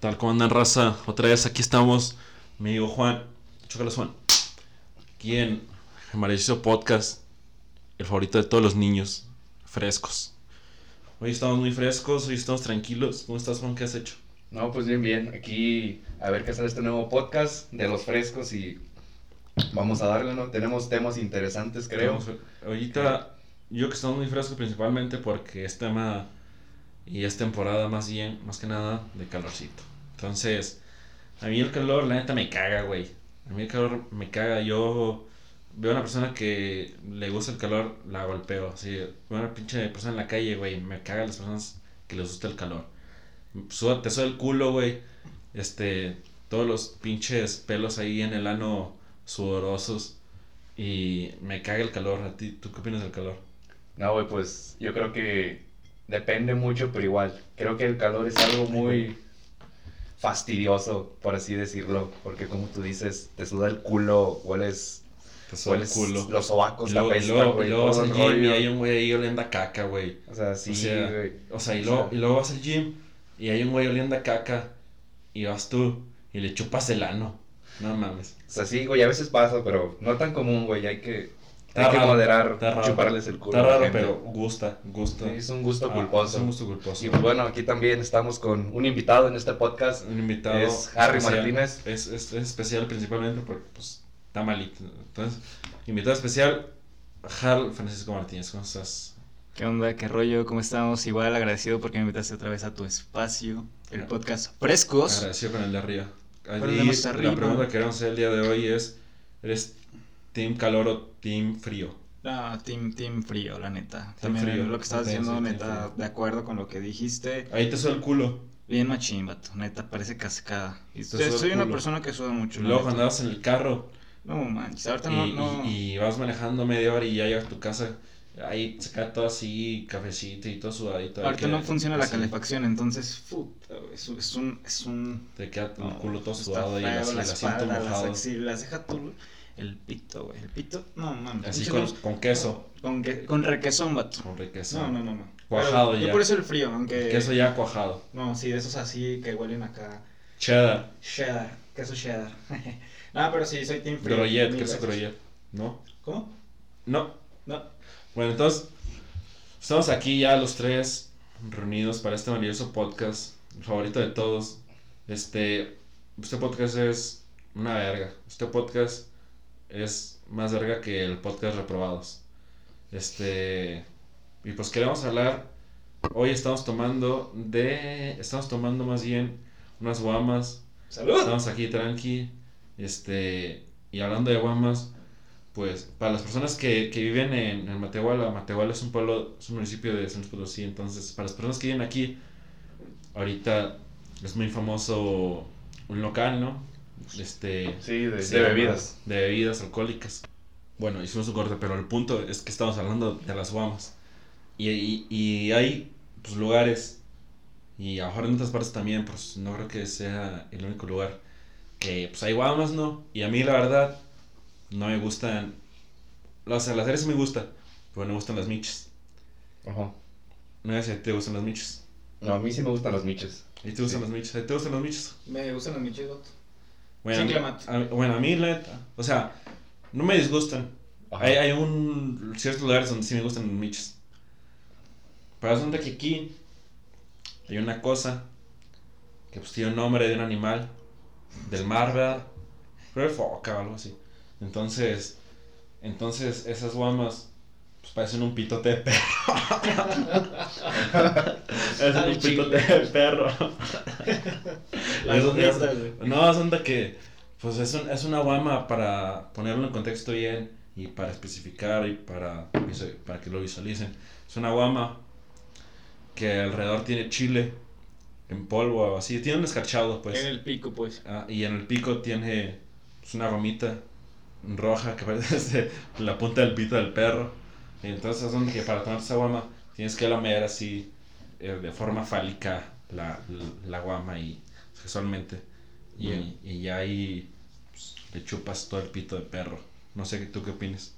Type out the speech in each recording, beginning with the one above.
Tal como andan raza, otra vez aquí estamos, mi amigo Juan, Chocalas Juan, aquí en el maravilloso podcast, el favorito de todos los niños, frescos. Hoy estamos muy frescos, hoy estamos tranquilos. ¿Cómo estás Juan? ¿Qué has hecho? No, pues bien, bien. Aquí a ver qué sale este nuevo podcast de los frescos y vamos a darle, ¿no? Tenemos temas interesantes, creo. Ahorita, yo que estamos muy frescos principalmente porque es tema y es temporada más bien, más que nada, de calorcito. Entonces, a mí el calor, la neta, me caga, güey. A mí el calor me caga. Yo veo a una persona que le gusta el calor, la golpeo. Así, veo a una pinche persona en la calle, güey. Me caga las personas que les gusta el calor. Suda, te suda el culo, güey. Este, todos los pinches pelos ahí en el ano sudorosos. Y me caga el calor. ¿A ti, tú qué opinas del calor? No, güey, pues yo creo que depende mucho, pero igual. Creo que el calor es algo muy fastidioso, por así decirlo. Porque como tú dices, te suda el culo, hueles... Te suda el hueles culo. Los sobacos, la pesta, güey, y luego vas al el gym y hay un güey ahí oliendo a caca, güey. O sea, sí, o sea, güey. o sea, y luego, y luego vas al gym y hay un güey oliendo a caca y vas tú y le chupas el ano. No mames. O sea, sí, güey, a veces pasa, pero no tan común, güey. Hay que, hay que raro, moderar, está raro. chuparles el culo. Está raro, pero gusta, gusta. Sí, es un gusto Ah, culposo. Es un gusto culposo. Y pues bueno, aquí también estamos con un invitado en este podcast. un invitado. Es Harry especial. Martínez. Es, es, es especial principalmente porque pues está malito. Entonces, invitado especial, Harl Francisco Martínez. ¿Cómo estás? ¿Qué onda? ¿Qué rollo? ¿Cómo estamos? Igual agradecido porque me invitaste otra vez a tu espacio, el podcast Frescos. Agradecido con el de arriba. Más la pregunta que queremos hacer el día de hoy es: ¿eres team calor o team frío? Ah, team, team frío, la neta. Team También frío. lo que estabas Ok, diciendo, sí, neta, de acuerdo con lo que dijiste. Ahí te suda el culo. Bien machín, vato, neta, parece cascada. Y Te soy una persona que suda mucho. Luego neta. cuando vas en el carro No manches, ahorita y, no, no. y- y vas manejando media hora y ya llegas a tu casa, ahí se cae todo así, cafecito y todo sudadito. ahorita no funciona la así, calefacción, entonces, puta, es, un- es un. Es un Te queda el no, culo todo sudado y asi- la espalda, las axilas, deja tú el pito, güey. El pito, no mames. Así con, con queso, Con, que, con requesón, vato. con queso. No, no, no, no. Cuajado Pero ya. Yo por eso el frío, aunque. Queso ya cuajado. No, sí, de esos así que huelen acá. Cheddar, Cheddar, queso cheddar. no, pero sí, soy team frío. mil queso gruyette. ¿No? ¿Cómo? No. No. Bueno, entonces, estamos aquí ya los tres reunidos para este maravilloso podcast, el favorito de todos. Este, este podcast es una verga. Este podcast es más verga que el podcast Reprobados. Este, y pues queremos hablar, hoy estamos tomando de, estamos tomando más bien unas guamas ¡Salud! Estamos aquí tranqui. Este. Y hablando de Guamas, pues para las personas que, que viven en, en Matehuala, Matehuala es un pueblo, es un municipio de San Luis Potosí. Entonces, para las personas que viven aquí, ahorita es muy famoso un local, ¿no? Este. Sí, de, bebidas. De bebidas alcohólicas. Bueno, hicimos un corte, pero el punto es que estamos hablando de las guamas. Y, y, y hay pues, lugares, y a lo mejor en otras partes también, pues no creo que sea el único lugar, que pues hay guamas, ¿no? Y a mí la verdad, no me gustan, o sea, las series me gustan, pero no me gustan las miches. Ajá. No sé si te gustan las miches. No, a mí sí me gustan los miches. ¿Y te gustan Sí. las miches? ¿A ti te gustan las miches? Me gustan los miches, vato. Bueno, Sí, a bueno, a mí la neta, o sea, no me disgustan. Hay, hay un ciertos lugares donde sí me gustan los miches. Pero resulta que aquí hay una cosa que pues tiene un nombre de un animal del mar, ¿verdad? Creo que foca o algo así. Entonces, entonces esas guamas pues parecen un pitote de perro. es Al un pitote de perro. Eso- eso- no, son de que, pues es, un- es una guama para ponerlo en contexto bien y para especificar y para, para que lo visualicen. Es una guama que alrededor tiene chile en polvo o así. Tiene un escarchado, pues. En el pico, pues. Ah, y en el pico tiene pues, una gomita roja que parece la punta del pito del perro. Entonces es donde que para tomar esa guama tienes que lamer así eh, de forma fálica la, la guama y sexualmente. Y, y ya ahí pues, le chupas todo el pito de perro. No sé tú qué opinas.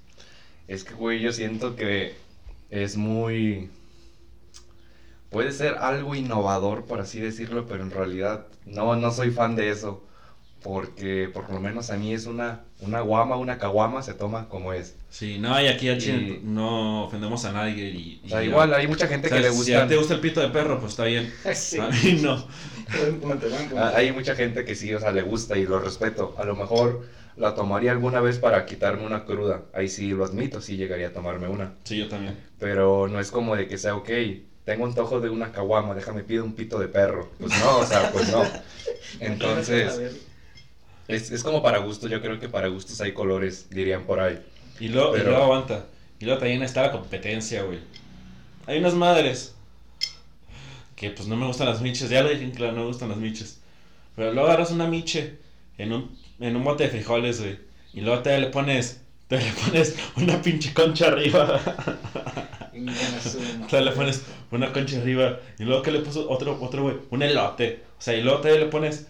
Es que, güey, yo siento que es muy. puede ser algo innovador, por así decirlo, pero en realidad no, no soy fan de eso. Porque por lo menos a mí es una, una guama, una caguama, se toma como es. Sí, no, y aquí a Chile Y- no ofendemos a nadie. Y, O sea, y- igual hay mucha gente o sea, que le Si gusta. a ti te gusta el pito de perro, pues está bien. Sí. A mí no. Ah, Hay mucha gente que sí, o sea, le gusta y lo respeto. A lo mejor la tomaría alguna vez para quitarme una cruda. Ahí sí lo admito, sí llegaría a tomarme una. Sí, yo también. Pero no es como de que sea, ok, tengo antojo de una caguama, déjame pido un pito de perro. Pues no, o sea, pues no. Entonces, es, es como para gustos, yo creo que para gustos hay colores, dirían por ahí. Y luego, y luego aguanta. Y luego también está la competencia, güey. Hay unas madres que pues no me gustan las miches. Ya lo dije, claro, no me gustan las miches. Pero luego agarras una miche en un, en un bote de frijoles, güey. Y luego te le pones, te le pones una pinche concha arriba. te le pones una concha arriba. Y luego que le puso otro, otro, güey, un elote. O sea, y luego te le pones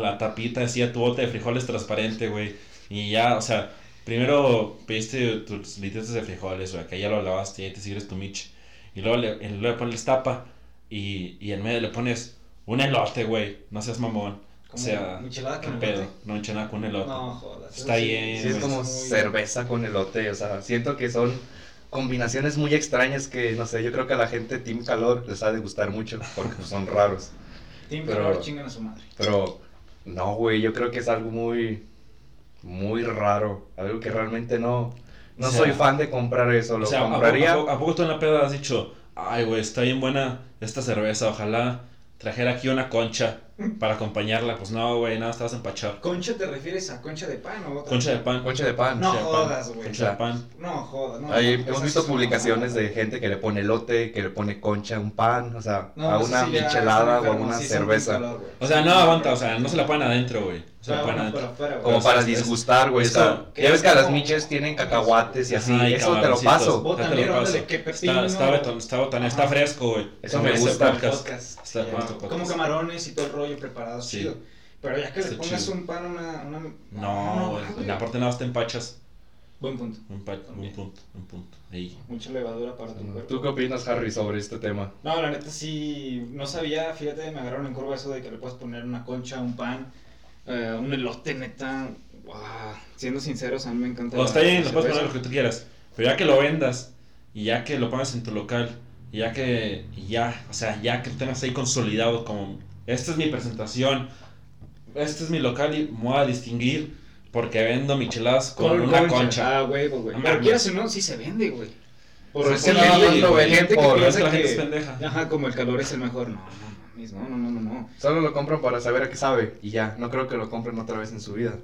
la tapita así a tu bote de frijoles transparente, güey. Y ya, o sea, primero pediste tus litros de frijoles, güey, que ya lo lavaste y ahí te sirves tu mich. Y luego le, y luego le pones tapa y, y en medio le pones un elote, güey. No seas mamón. O sea, michelada ¿qué con pedo? elote. No enchilada con un elote. No, jodas. Está bien, Sí, es como muy- cerveza con elote, o sea, siento que son combinaciones muy extrañas que, no sé, yo creo que a la gente Team Calor les ha de gustar mucho, porque son raros. Team pero- Calor chingan a su madre. Pero, no, güey, yo creo que es algo muy, muy raro, algo que realmente no, no O sea, soy fan de comprar eso, lo O sea, ¿a poco- compraría... ¿a poco, a poco tú en la peda has dicho, ay, güey, está bien buena esta cerveza, ojalá trajera aquí una concha para acompañarla? Pues no, güey, nada, estabas empachado. ¿Concha te refieres a concha de pan o otra? Concha de pan. Concha de pan. No concha de pan, jodas, güey. Concha de pan. No, jodas. No, Ahí no, hemos visto publicaciones de gente que le pone elote, que le pone concha a un pan, o sea, No, a una sí michelada o a una cerveza. Calor. O sea, no aguanta, o sea, no se la ponen adentro, güey. Como para disgustar, güey. ya ves que a las como- miches tienen cacahuates y así. Ajá, y eso te lo paso. Botanero. Está, fresco, güey. Eso me gusta. podcast. podcast. Está ya, con podcast. Como camarones y todo el rollo preparado, Sí. chido. Pero ya que le pongas chido. un pan, una. una No, güey. Aparte nada más te empachas. Buen punto. Un, pa- un También. punto, un punto. Ahí. Mucha levadura para tu cuerpo. ¿Tú qué opinas, Harry, sobre este tema? No, la neta sí, no sabía, fíjate, me agarraron en curva eso de que le puedes poner una concha, un pan, eh, un elote, neta. Wow. Siendo sinceros, a mí me encanta. O la- está bien, la lo puedes poner lo que tú quieras. Pero ya que lo vendas y ya que lo pongas en tu local y ya que y ya, o sea, ya que lo tengas ahí consolidado como esta es mi presentación, este es mi local y me voy a distinguir porque vendo micheladas con, una concha. Ah, huevo, güey. No Pero quieras o no, sí se vende, güey. Por Pero es por que la gente- que piensa que la gente es pendeja. Ajá, como el calor es el mejor. No, no mames, no, no, no, no, no. Solo lo compran para saber a qué sabe y ya. No creo que lo compren otra vez en su vida.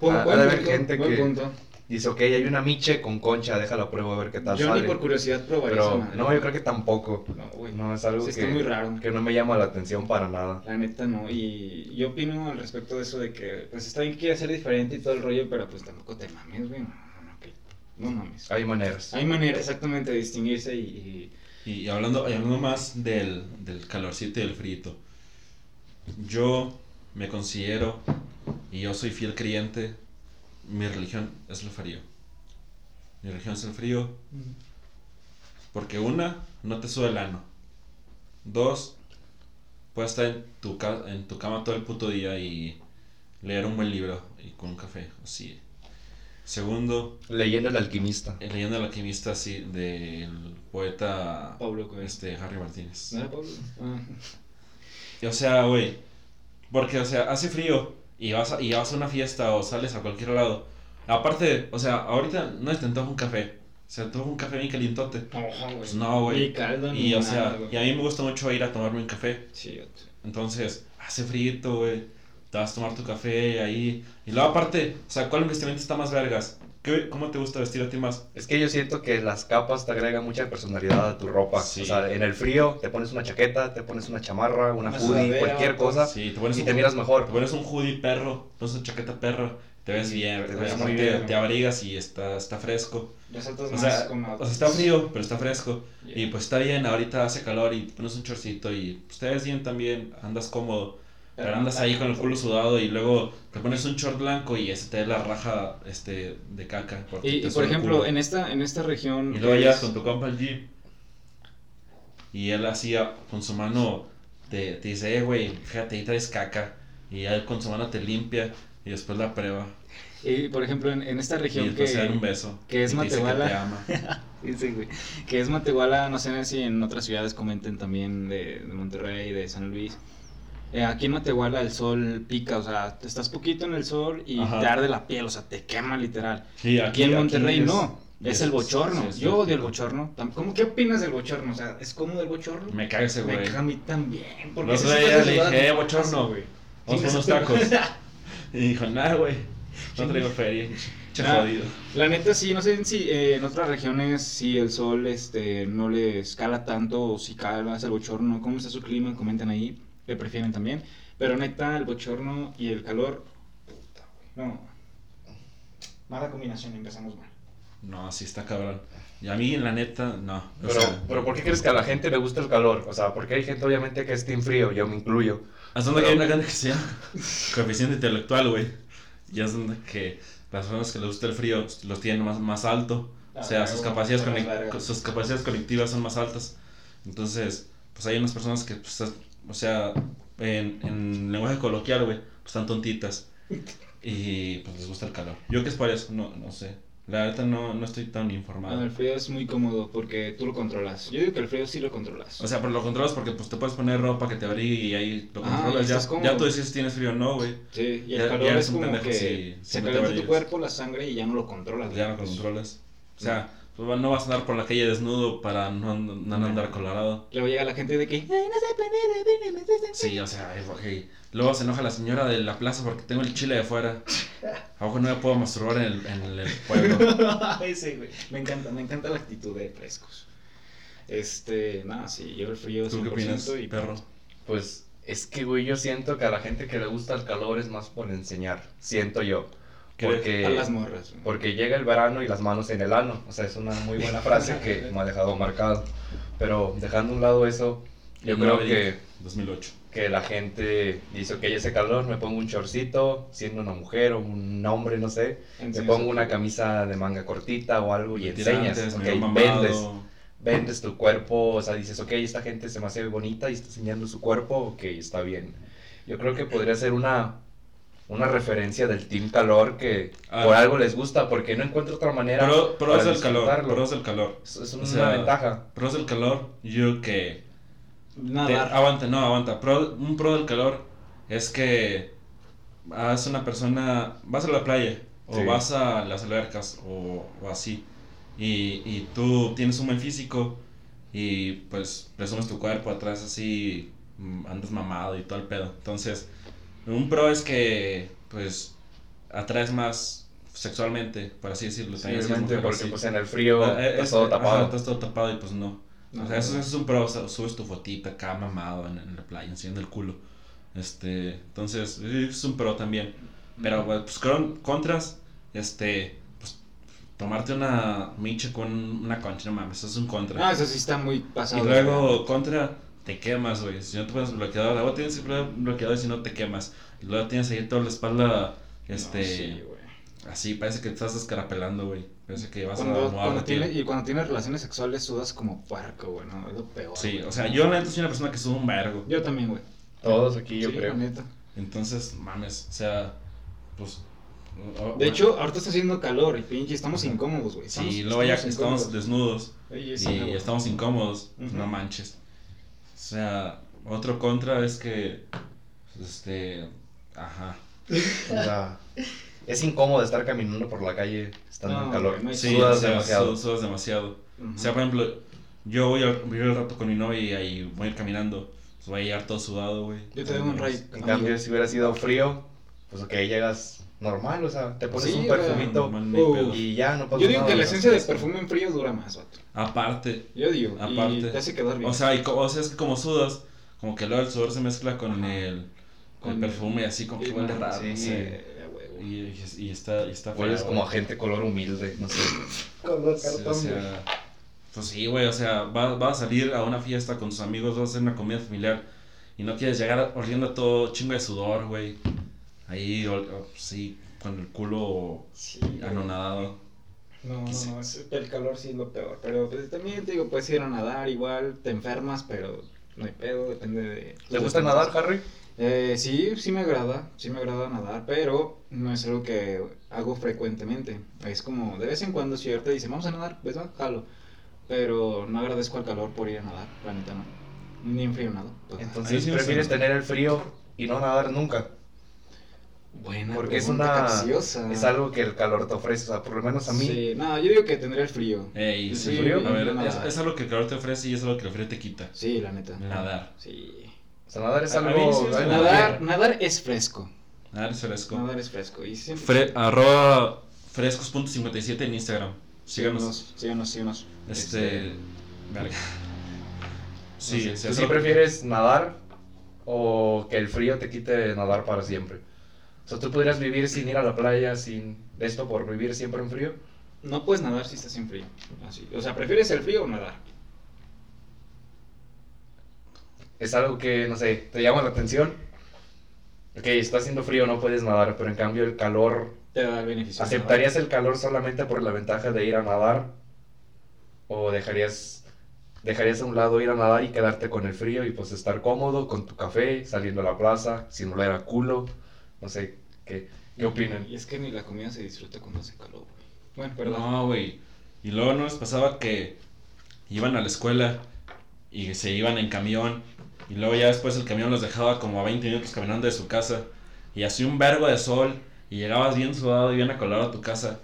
Buen- Ah, buen ha de haber gente que- punto. Dice, ok, hay una miche con concha, déjala pruebo a ver qué tal Yo sale. ni por curiosidad probaría esa Pero madre. no, yo creo que tampoco. No, güey. No, es algo Sí, que, muy raro. que no me llama la atención para nada. La neta no, y yo opino al respecto de eso de que pues está bien que quiera ser diferente y todo el rollo, pero pues tampoco te mames, güey, no, no, no, no mames. Hay maneras. Hay manera exactamente de distinguirse y, y- Y hablando, hablando más del, del calorcito y del frito. Yo me considero, y yo soy fiel creyente, mi religión es el frío. Mi religión es el frío porque una, no te sube el ano. Dos, puedes estar en tu, en tu cama todo el puto día y leer un buen libro y con un café, así. Segundo, Leyendo el alquimista. el leyenda del alquimista, así, del poeta Pablo Coelho. este, Harry Martínez. ¿No era Pablo? Ah. Y, O sea, güey, porque, o sea, hace frío y vas, a, y vas a una fiesta o sales a cualquier lado. Aparte, o sea, ahorita no es te antoja un café. O sea, te antoja un café bien calientote. Ojo, güey. Pues no, güey. Ni caldo, Y, ni o nada, sea, güey. y a mí me gusta mucho ir a tomarme un café. Sí. Entonces, hace frío, güey. Te vas a tomar tu café ahí. Y luego, aparte, o sea, ¿cuál vestimenta está más vergas? ¿Qué, ¿Cómo te gusta vestir a ti más? Es que yo siento que las capas te agregan mucha personalidad a tu ropa. Sí. O sea, en el frío te pones una chaqueta, te pones una chamarra, una Una hoodie, sudadera, cualquier cosa Sí, te pones y un te miras Te mejor. pones un hoodie perro, pones una chaqueta perro, te ves bien, Te ves muy bien. te abrigas y está, está fresco. O más sea, o sea, está frío, pero está fresco. Yeah. Y pues está bien, ahorita hace calor y pones un chorcito y pues te ves bien también, andas cómodo. Pero andas ahí con el culo sudado y luego te pones un short blanco y ese te da la raja este, de caca. Y, y, por culo. en esta, en esta región. Y luego llegas con tu compa el G y él hacía con su mano, te, te dice, eh, güey, fíjate, ahí traes caca. Y él con su mano te limpia y después la prueba. Y por ejemplo, en, en esta Y región después que, te dan un beso. que es y te dice que Matehuala. te ama. Sí, güey. Que es Matehuala, no sé si en otras ciudades comenten también de, de Monterrey, de San Luis. Eh, aquí en Matehuala el sol pica, o sea, te estás poquito en el sol y Ajá. te arde la piel, o sea, te quema literal. Sí, Aquí, en Monterrey es- no, es, el bochorno. sí, es Yo odio el bochorno. ¿Cómo, ¿Qué opinas del bochorno? O sea, ¿es cómodo el bochorno? Me caga ese Me güey. caga a mí también. Porque Los le dije, eh, bochorno, güey. Vamos por unos tacos. Y dijo, nah, güey. No traigo feria. Ah. jodido. La neta sí, no sé si eh, en otras regiones si el sol este no le escala tanto o si cala el bochorno, cómo está su clima, comenten ahí, le prefieren también. Pero neta, el bochorno y el calor, puta, güey, no. Mala combinación, empezamos mal. No, sí está cabrón. Y a mí, la neta, no. Pero, sea, pero ¿por qué crees que a la gente le gusta el calor? O sea, porque hay gente obviamente que es team frío, yo me incluyo. es donde hay una gente que se llama coeficiente intelectual, güey. Y es donde que las personas que les gusta el frío los tienen más, más alto. O sea, Ah, sus capacidades, sus capacidades colectivas son más altas. Entonces, pues hay unas personas que, pues, es- o sea, en, en lenguaje coloquial, güey, pues están tontitas. Y pues les gusta el calor. Yo qué es por eso, no, no sé. La verdad no, no estoy tan informado. Bueno, el frío es muy cómodo porque tú lo controlas. Yo digo que el frío sí lo controlas. O sea, pero lo controlas porque pues te puedes poner ropa que te abrigue y ahí lo Ah, controlas. ya, ya tú decides si tienes frío o no, güey. sí, y el ya- calor es un como pendejo que si- si se te calienta tu cuerpo, la sangre y ya no lo controlas. Ya no güey. controlas. O sea, pues, no vas a andar por la calle desnudo para no, no andar colorado. Luego llega la gente de que, ay, no ven". Sí, o sea, es ok. Luego se enoja la señora de la plaza porque tengo el chile de fuera. Abajo no me puedo masturbar en el, en el pueblo. Ese, güey. Me encanta, me encanta la actitud de frescos. Este, nada, sí, yo el frío 100% ¿Tú qué opinas, y perro? Pues es que, güey, yo siento que a la gente que le gusta el calor es más por enseñar. Siento yo. Porque, a las morras. porque llega el verano y las manos en el ano. O sea, es una muy buena frase que me ha dejado marcado. Pero dejando a un lado eso, yo creo que, 2008. que la gente dice, ok, ese calor, me pongo un shortcito, siendo una mujer o un hombre, no sé. Me pongo una camisa de manga cortita o algo y enseñas. Tirantes, ok, medio mamado. vendes. vendes tu cuerpo, o sea, dices, ok, esta gente se me hace bonita y está enseñando su cuerpo, ok, está bien. Yo creo que podría ser una, una referencia del Team Calor que Ah. por algo les gusta, porque no encuentro otra manera Pero, pero para es el calor, pero es el calor. Es, es o una sea, ventaja. Pero es el calor, yo que... te- Nadar. aguanta, no, aguanta. Pro- un pro del calor es que vas una persona, vas a la playa o Sí. vas a las albercas o, o así y, y tú tienes un buen físico y pues presumes tu cuerpo atrás así, mm, andas mamado y todo el pedo. Entonces, un pro es que pues atraes más sexualmente, por así decirlo. es Obviamente, mujer, porque así. pues en el frío Ah, eh, estás es- todo ajá, tapado. estás todo tapado y pues no. No, o sea, eso, eso es un pro, o sea, subes tu fotita acá mamado en, en la playa, enseñando el culo. Este, entonces, es un pro también. Pero, pues, con, contras, este, pues, tomarte una miche con una concha, no mames, eso es un contra. Ah, eso sí está muy pasado. y luego, contra, te quemas, güey. Si no te pones bloqueador, luego tienes que poner bloqueador y si no te quemas. Y luego tienes ahí toda la espalda, este, No, sí, así, parece que te estás descarapelando, güey. Parece que vas a Cuando, mojar cuando tiene, y cuando tienes relaciones sexuales sudas como puerco, güey, ¿no? Es lo peor. Sí, güey. o sea, yo la neta soy una persona que sube un vergo. Yo también, güey. Todos aquí, yo Sí, creo. neta. Entonces, mames, o sea, pues. De hecho, ahorita está haciendo calor y pinche, estamos incómodos, güey. sí, luego ya estamos desnudos y estamos incómodos, no manches. O sea, otro contra es que, pues, este, ajá. O sea, es incómodo estar caminando por la calle estando en No, calor. güey, no hay Sí, Sudas o sea, demasiado. su- sudas demasiado. O sea, por ejemplo, yo voy al, voy al rato con mi novia y ahí voy a ir caminando, pues voy a llegar todo sudado, güey. Yo te doy un raid. En cambio, si hubiera sido frío, pues ok, llegas normal, o sea, te pones Sí, un perfumito Uh, y ya no pasa Yo digo nada. que la esencia de es- perfume en frío dura más, vato. Aparte, Yo digo. Aparte. Y te hace quedar bien. O sea, y co- o sea, es que como sudas, como que luego el sudor se mezcla con Ajá. el, con el perfume, así como que Y huele raro, sí, no sé. Y, y, y está, y está Hueles como a gente color humilde, no sé. Color Sí, o sea, pues sí, güey, o sea, vas va a salir a una fiesta con tus amigos, vas a hacer una comida familiar y no quieres llegar oliendo todo chingo de sudor, güey. Ahí, ol- o- sí, con el culo Sí, anonadado. No, no, no, es- el calor sí es lo peor. Pero pues, también te digo, puedes ir a nadar igual, te enfermas, pero no hay pedo, depende de... ¿Te gusta nadar, Harry? Eh, sí, sí me agrada, sí me agrada nadar, pero no es algo que hago frecuentemente. Es como de vez en cuando, si ahorita dicen, vamos a nadar, pues va, jalo. Pero no agradezco al calor por ir a nadar, la neta no. Ni en frío nada. pues. Entonces, me ¿prefieres tener el frío y no nadar nunca? Buena Porque es una capciosa. es algo que el calor te ofrece, o sea, por lo menos a mí. Sí, no, yo digo que tendría el frío. Ey, Sí, sí, frío, a ver, no, es, algo que el calor te ofrece y es algo que el frío te quita. Sí, la neta. Nadar. Sí. O sea, nadar es A- algo, sí Nadar, nadar es fresco. Nadar es fresco. Nadar es fresco. Y. Fre- arroba frescos.57 en Instagram. Síganos. Síganos, síganos. Este. Verga. Sí, no sé, sí, ¿Tú eso- sí prefieres nadar o que el frío te quite nadar para siempre? O sea, ¿tú podrías vivir sin ir a la playa, sin esto por vivir siempre en frío? No puedes nadar si estás en frío. Así. O sea, ¿prefieres el frío o nadar? Es algo que, no sé, te llama la atención. Ok, está haciendo frío, no puedes nadar, pero en cambio el calor... Te da el beneficio. ¿Aceptarías el calor solamente por la ventaja de ir a nadar? ¿O dejarías, dejarías a un lado ir a nadar y quedarte con el frío y pues estar cómodo con tu café, saliendo a la plaza, sin oler a culo? No sé, ¿qué, qué opinan? Y es que ni la comida se disfruta cuando hace calor, güey. Bueno, perdón. No, güey. Y luego no les pasaba que iban a la escuela y se iban en camión. Y luego ya después el camión los dejaba como a 20 minutos caminando de su casa. Y hacía un vergo de sol. Y llegabas bien sudado y bien acolado a tu casa.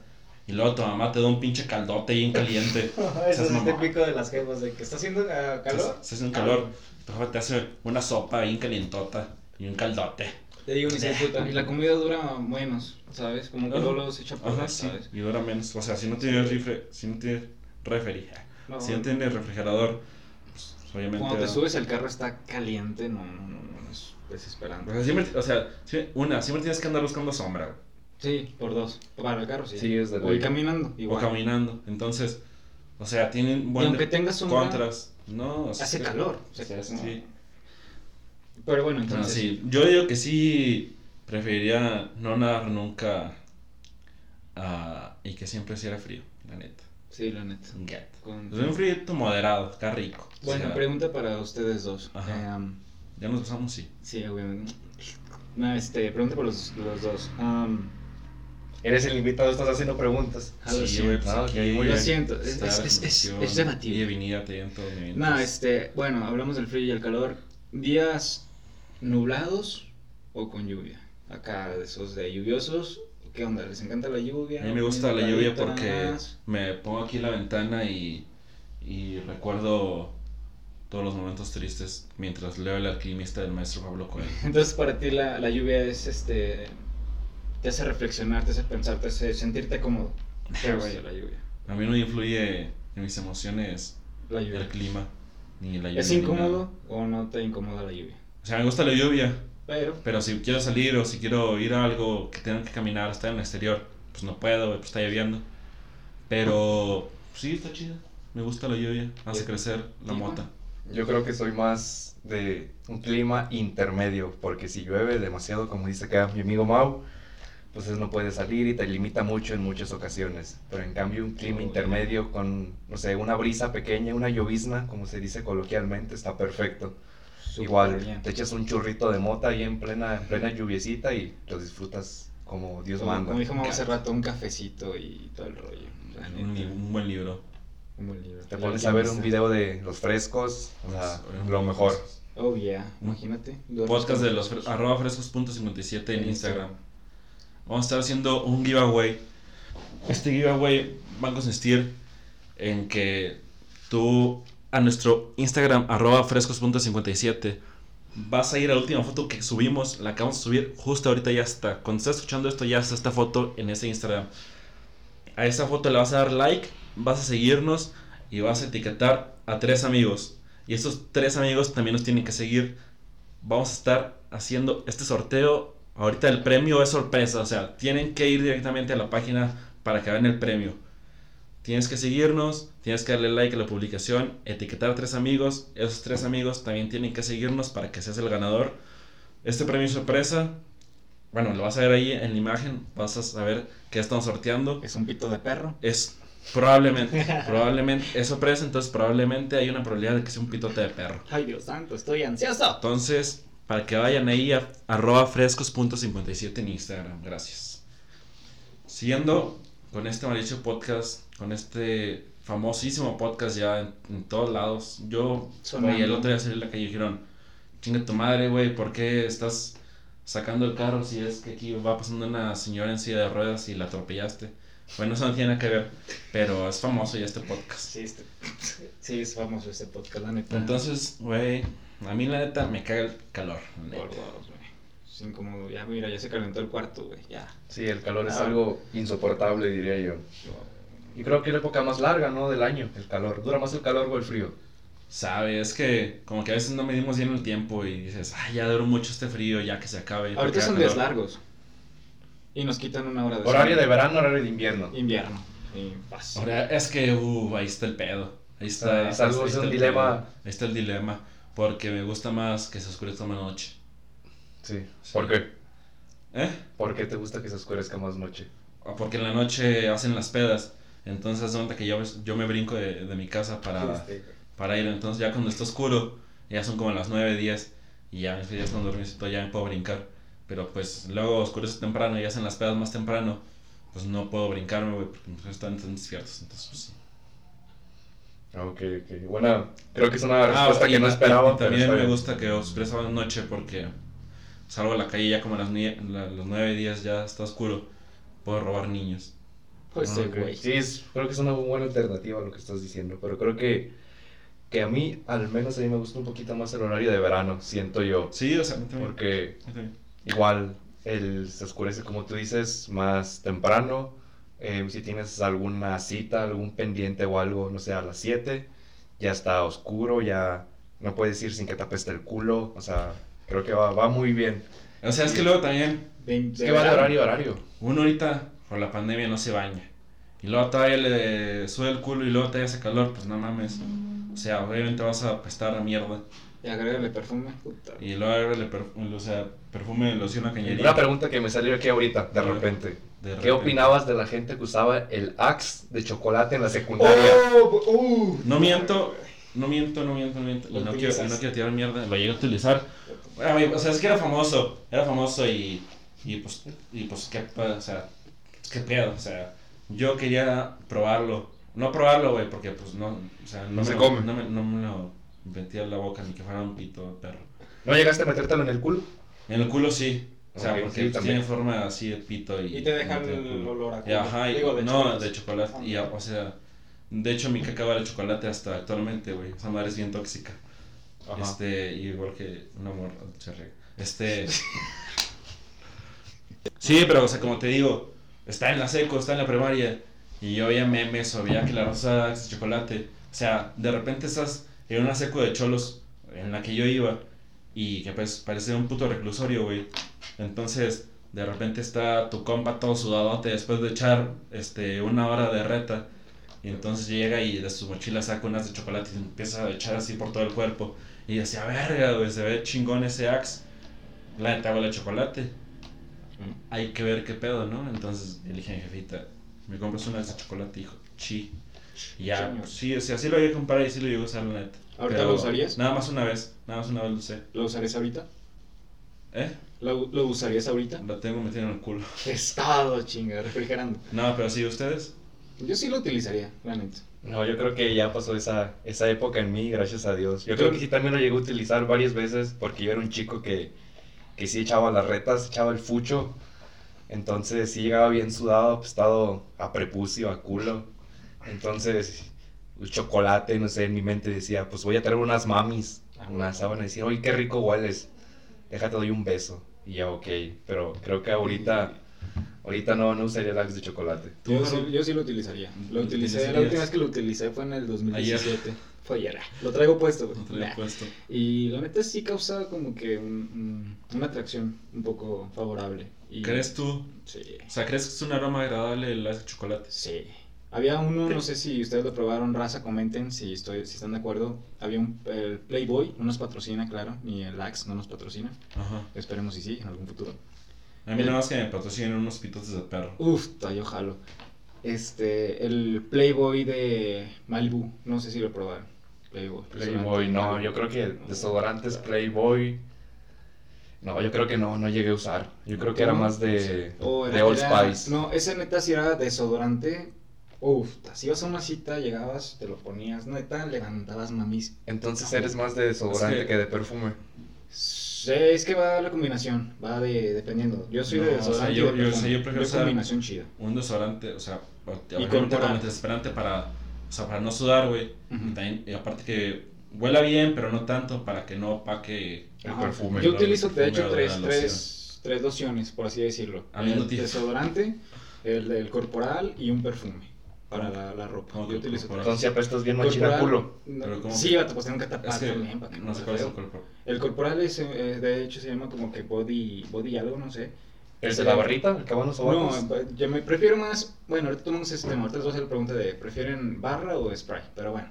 Y luego tu mamá te da un pinche caldote bien caliente. Eso es típico de las jefas, de que está haciendo ah, calor. Se, se hace un calor. Tu jefa te hace una sopa bien calientota y un caldote. Te digo, ni se disfruta. Y la comida dura menos, ¿sabes? Como que luego se echa por sí. ¿sabes? Y dura menos. O sea, si no tienes rifle, si no tienes refri, No, si no tienes refrigerador, pues, obviamente. Cuando te subes el carro está caliente, no, no, no, no, es O desesperante. sea, siempre, o sea, sí, una, siempre tienes que andar buscando sombra, güey, Sí, por dos. Para el carro, sí. Sí, es de O ir caminando, o caminando. Entonces, o sea, tienen Y buen aunque tengas sombra, contras. No, o sea, hace calor. o sea, Sí, es como- sí. Pero bueno, No, entonces. sí, Yo digo que sí preferiría no nadar nunca ah, y que siempre hiciera frío, la neta. Sí, la neta. Un get. Con- Pues un frío moderado, está rico. O Bueno, sea, pregunta para ustedes dos. Ajá. Em, Ya nos besamos, sí. sí, obviamente. No, este, pregunta para los, los dos. Eres el invitado, estás haciendo preguntas. Ah, lo Sí, siento. pues Lo bien. siento, es, es, es, es, debatible. Y divinidad te en todo mi No, este, bueno, hablamos del frío y el calor. Días nublados o con lluvia. Acá, de esos de lluviosos. ¿Qué onda? ¿Les encanta la lluvia? A mí me gusta la lluvia porque me pongo aquí en la ventana y, y recuerdo todos los momentos tristes mientras leo el alquimista del maestro Pablo Coelho. Entonces, para ti la, la lluvia es este. Te hace reflexionar, te hace pensar, te hace sentirte cómodo. Qué guay la lluvia. A mí no influye en mis emociones el clima ni la lluvia. ¿Es incómodo o no te incomoda la lluvia? O sea, me gusta la lluvia, Pero, pero si quiero salir o si quiero ir a algo que tengan que caminar, estar en el exterior, pues no puedo, pues está lloviendo. Pero sí, está chido. Me gusta la lluvia, hace Sí. crecer la mota. Yo creo que soy más de un clima intermedio, porque si llueve demasiado, como dice acá mi amigo Mau, pues no puede salir y te limita mucho en muchas ocasiones. Pero en cambio un clima Oh, intermedio con, no sé, una brisa pequeña, una llovizna, como se dice coloquialmente, está perfecto. Igual, bien. te echas un churrito de mota ahí en plena, en plena lluviecita y lo disfrutas como Dios Como, manda. como dijo Mau hace rato, un cafecito y todo el rollo. Un, buen libro. un buen libro. Te pones a ver un video de los frescos, o sea, lo mejor. Oh, yeah, imagínate. Podcast de los fre- arroba frescos.57 en En Instagram. Instagram. Vamos a estar haciendo un giveaway. Este giveaway va a consistir en que tú a nuestro Instagram arroba frescos.57 vas a ir a la última foto que subimos. La acabamos de subir justo ahorita ya está. Cuando estás escuchando esto ya está esta foto en ese Instagram. A esa foto le vas a dar like, vas a seguirnos y vas a etiquetar a tres amigos. Y estos tres amigos también nos tienen que seguir. Vamos a estar haciendo este sorteo. Ahorita el premio es sorpresa, o sea, tienen que ir directamente a la página para que vean el premio. Tienes que seguirnos, tienes que darle like a la publicación, etiquetar a tres amigos. Esos tres amigos también tienen que seguirnos para que seas el ganador. Este premio es sorpresa. Bueno, lo vas a ver ahí en la imagen, vas a saber que estamos sorteando. Es un pito de perro. Es Probablemente, probablemente, eso parece, entonces probablemente hay una probabilidad de que sea un pitote de perro. Ay, Dios santo, estoy ansioso. Entonces, para que vayan ahí a arroba frescos.57 en Instagram, gracias. Siguiendo con este maldito podcast, con este famosísimo podcast ya en, en todos lados. Yo, güey, el otro día salí a la calle y dijeron, chinga tu madre, güey, ¿por qué estás sacando el carro si es que aquí va pasando una señora en silla de ruedas y la atropellaste? Bueno, eso no tiene nada que ver, pero es famoso ya este podcast. Sí, este- sí, es famoso este podcast, la neta. Entonces, güey, a mí la neta me caga el calor. la neta. Por dos, güey. Es incómodo. Ya, mira, ya se calentó el cuarto, güey. Ya. Sí, el calor es Ah. algo insoportable, diría yo. Y creo que es la época más larga, ¿no? Del año, el calor. ¿Dura más el calor o el frío? Sabe, es que como que a veces no medimos bien el tiempo y dices, ay, ya duró mucho este frío, ya que se acabe. Ahorita son días calor". largos. Y nos quitan una hora de Horario de verano, horario de invierno. Invierno. Y. Ahora, es que, uh, ahí está el pedo. Ahí está. Ah, es algo- ahí es está un el dilema. pedo. Ahí está el dilema. Porque me gusta más que se oscurezca más noche. Sí. Sí. ¿Por qué? ¿Eh? ¿Por qué te gusta que se oscurezca más noche? O Porque en la noche hacen las pedas. Entonces, cuenta que yo, yo me brinco de, de mi casa para, Este, para ir. Entonces, ya cuando está oscuro, ya son como las 9, 10. Y ya mis días están dormidos y todo, ya me puedo brincar. Pero pues luego oscurece temprano y hacen las pedas más temprano. Pues no puedo brincarme, güey, porque están tan despiertos. Entonces, pues sí. Ok, ok. Bueno, creo que es una Ah, respuesta y que no esperaba. también me gusta que oscurezca más noche porque salgo a la calle ya como a las, la- los 9 días ya está oscuro. Puedo robar niños. Pues Ah, sí, güey. Sí, es- creo que es una buena alternativa a lo que estás diciendo, pero creo que, que a mí, al menos a mí me gusta un poquito más el horario de verano, siento yo. Sí, o sea, también. Porque también. igual el, se oscurece, como tú dices, más temprano. Eh, si tienes alguna cita, algún pendiente o algo, no sé, a las 7, ya está oscuro, ya no puedes ir sin que te apeste el culo. O sea, creo que va, va muy bien. O sea, es que luego también De- Es de que va de verano. horario a horario. uno ahorita por la pandemia no se baña. Y luego todavía le sube el culo y luego te hace calor, pues no mames. O sea, obviamente vas a apestar a mierda. Y agrégale perfume. Puta. Y luego agrégale perfume, o sea, perfume, loción a cañería. Una pregunta que me salió aquí ahorita, de repente. De ¿Qué repente. opinabas de la gente que usaba el Axe de chocolate en la secundaria? ¡Oh! uh. No miento, no miento, no miento, no miento. Y no quiero, no quiero tirar mierda, lo llegué a utilizar. O sea, es que era famoso, era famoso y, y pues, y pues, qué, o sea, qué pedo, o sea, yo quería probarlo. No probarlo, güey, porque pues no, o sea, no, No me se lo- come. No me, no me lo metía en la boca ni que fuera un pito de perro. ¿No llegaste a metértelo en el culo? En el culo sí, o sea, Ok, porque sí, pues, tiene forma así de pito y... Y te dejan mete el olor a culo. ajá, y- Digo, de no, chocolate. de chocolate. Y, o sea, de hecho, mi caca vale chocolate hasta actualmente, güey. Esa madre es bien tóxica. Ajá. Este, igual que un amor se riega. Este. sí, pero, o sea, como te digo, está en la seco, está en la primaria. Y yo veía memes o veía que la rosa es chocolate. O sea, de repente estás en una seco de cholos en la que yo iba. Y que pues parece un puto reclusorio, güey. Entonces, de repente está tu compa todo sudadote después de echar este, una hora de reta. Y entonces llega y de su mochila saca unas de chocolate y empieza a echar así por todo el cuerpo. Y yo decía, verga, güey, se ve chingón ese axe. La neta huele a chocolate. Hay que ver qué pedo, ¿no? Entonces le dije a mi jefita, me compras una de chocolate, hijo. Sí. Y ya, pues, sí, o sea, sí lo llegué a comprar y sí lo llegué a usar, la neta. ¿Ahorita Pero lo usarías? Nada más una vez, nada más una vez lo usé. ¿Lo usarías ahorita? ¿Eh? ¿Lo, lo usarías ahorita? Lo tengo metido en el culo. Estado, chinga, refrigerando. No, pero sí, ¿ustedes? Yo sí lo utilizaría, la neta. No, yo creo que ya pasó esa, esa época en mí, gracias a Dios. Yo creo que sí también lo llegué a utilizar varias veces porque yo era un chico que, que sí echaba las retas, echaba el fucho. Entonces sí llegaba bien sudado, apestado a prepucio, a culo. Entonces, el chocolate, no sé, en mi mente decía, pues voy a traer unas mamis, una sábana y decir, oye, qué rico hueles, déjate doy un beso. Y ya, ok, pero creo que ahorita, ahorita no, no usaría el Axe de chocolate. ¿Tú, Yo sí, yo sí lo utilizaría. Lo ¿Lo utilicé, la última vez que lo utilicé fue en el 2017. Fue ayer. Lo traigo puesto. lo he Nah. puesto. Y la neta sí causa como que un- un- una atracción un poco favorable. Y, ¿Crees tú? Sí. O sea, ¿crees que es un aroma agradable el axe de chocolate? Sí. Había uno, no sé si ustedes lo probaron, raza, comenten si, estoy, si están de acuerdo. Había un el Playboy, no nos patrocina, claro, ni el Axe no nos patrocina. Ajá. Esperemos si sí, en algún futuro. A mí nada más que me patrocinan unos pitotes de perro. Uf, yo jalo. Este, el Playboy de Malibu, no sé si lo probaron. Playboy. Playboy, no, yo creo que desodorantes Playboy. No, yo creo que no, no llegué a usar. Yo creo que era más de, de Old Spice. No, ese neta si era desodorante. Uf, si ibas a una cita, llegabas, te lo ponías, neta, levantabas mamis. Entonces eres más de desodorante Es que- que... de perfume. Sí, es que va la combinación, va de, dependiendo. Yo soy No, de o sea, desodorante yo- y de yo- perfume. sí, yo prefiero usar- combinación chida. Un desodorante, o sea, Y como desesperante para, o sea, para no sudar, güey. Y también, y aparte que huela bien, pero no tanto para que no opaque El perfume. Yo ¿no? utilizo, El de hecho, o tres, tres, tres lociones, por así decirlo. El desodorante, el del corporal y un perfume para la, la ropa. ¿Cómo que Yo utilizo corporal? Entonces apestas bien machina Corporal, culo. no, Pero ¿cómo sí, que- vato, pues tengo que tapar Es que también para que no sé se cuál es el cuerpo. El corporal es, eh, de hecho se llama como que body, body algo, no sé. ¿El de la barrita? ¿El que va en los No, sobacos? yo me prefiero más, bueno, ahorita tomamos este tema, ahorita les voy a hacer la pregunta de, ¿prefieren barra o spray? Pero bueno,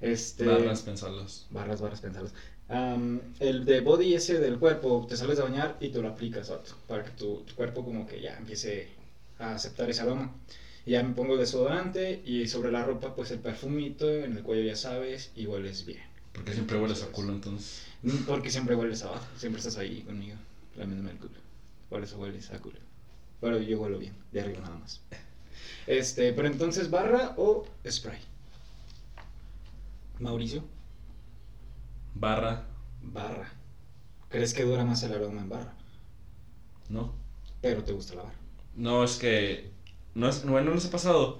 este... Barras, pensarlos. Barras, barras, pensarlas. Am, el de body ese del cuerpo, te sales de bañar y te lo aplicas, vato, para que tu, tu cuerpo como que ya empiece a aceptar ese aroma. Ya me pongo el desodorante y sobre la ropa pues el perfumito, en el cuello ya sabes y hueles bien. Porque siempre hueles a culo, entonces. Mm, Porque siempre hueles abajo, siempre estás ahí conmigo, lamiéndome el culo. Por eso hueles a culo. Pero yo huelo bien, de arriba nada más. Este, pero entonces, ¿barra o spray? Mauricio, Barra, barra. ¿Crees que dura más el aroma en barra? ¿no? Pero te gusta la barra. No, es que. No es, bueno, no les ha pasado